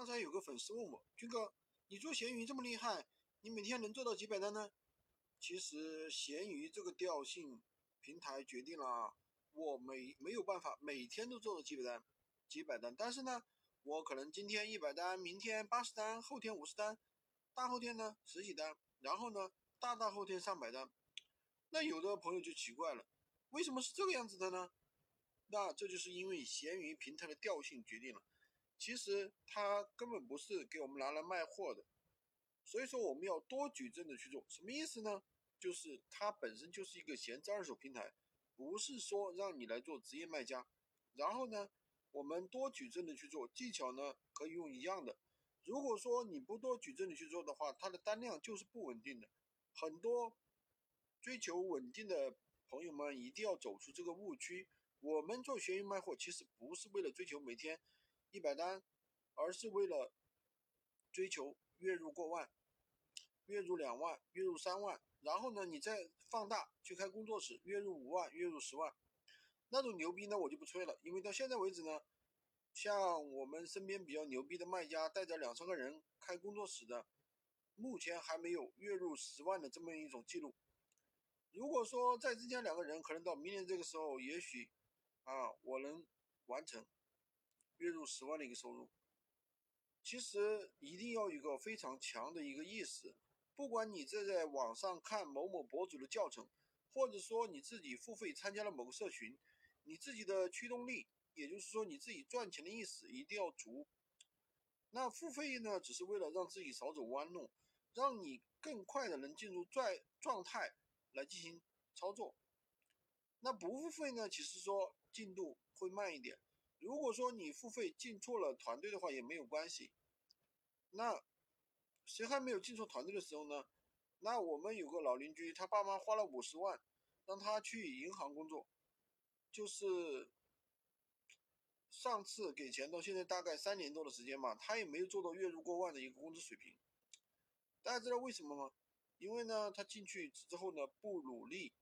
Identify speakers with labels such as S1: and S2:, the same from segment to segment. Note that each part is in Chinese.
S1: 刚才有个粉丝问我，军哥，你做闲鱼这么厉害，你每天能做到几百单呢？其实闲鱼这个调性平台决定了我没没有办法每天都做到几百单，几百单。但是呢，我可能今天一百单，明天八十单，后天五十单，大后天呢十几单，然后呢大大后天上百单。那有的朋友就奇怪了，为什么是这个样子的呢？那这就是因为闲鱼平台的调性决定了。其实它根本不是给我们拿来卖货的，所以说我们要多举证的去做。什么意思呢？就是它本身就是一个闲置二手平台，不是说让你来做职业卖家。然后呢，我们多举证的去做，技巧呢可以用一样的。如果说你不多举证的去做的话，它的单量就是不稳定的。很多追求稳定的朋友们一定要走出这个误区。我们做闲鱼卖货，其实不是为了追求每天。一百单，而是为了追求月入过万，月入两万，月入三万，然后呢，你再放大去开工作室，月入五万，月入十万，那种牛逼呢，我就不吹了。因为到现在为止呢，像我们身边比较牛逼的卖家，带着两三个人开工作室的，目前还没有月入十万的这么一种记录。如果说再增加两个人，可能到明年这个时候，也许啊，我能完成。月入十万的一个收入，其实一定要有个非常强的一个意识。不管你这在网上看某某博主的教程，或者说你自己付费参加了某个社群，你自己的驱动力，也就是说你自己赚钱的意识一定要足。那付费呢，只是为了让自己少走弯路，让你更快的能进入状状态来进行操作。那不付费呢，其实说进度会慢一点。如果说你付费进错了团队的话也没有关系，那谁还没有进错团队的时候呢？那我们有个老邻居，他爸妈花了五十万让他去银行工作，就是上次给钱到现在大概三年多的时间嘛，他也没有做到月入过万的一个工资水平。大家知道为什么吗？因为呢，他进去之后呢不努力，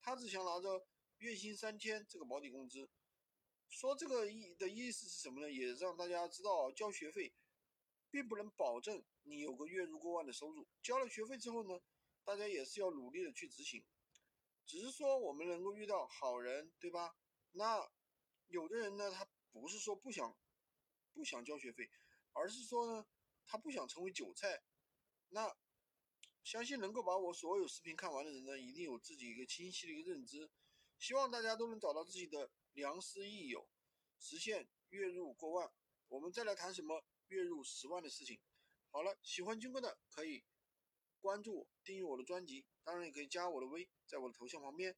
S1: 他只想拿着月薪三千这个保底工资。说这个意的意思是什么呢？也让大家知道，交学费并不能保证你有个月入过万的收入。交了学费之后呢，大家也是要努力的去执行。只是说我们能够遇到好人，对吧？那有的人呢，他不是说不想不想交学费，而是说呢，他不想成为韭菜。那相信能够把我所有视频看完的人呢，一定有自己一个清晰的一个认知。希望大家都能找到自己的。良师益友，实现月入过万。我们再来谈什么月入十万的事情。好了，喜欢军哥的可以关注我、订阅我的专辑，当然也可以加我的微，在我的头像旁边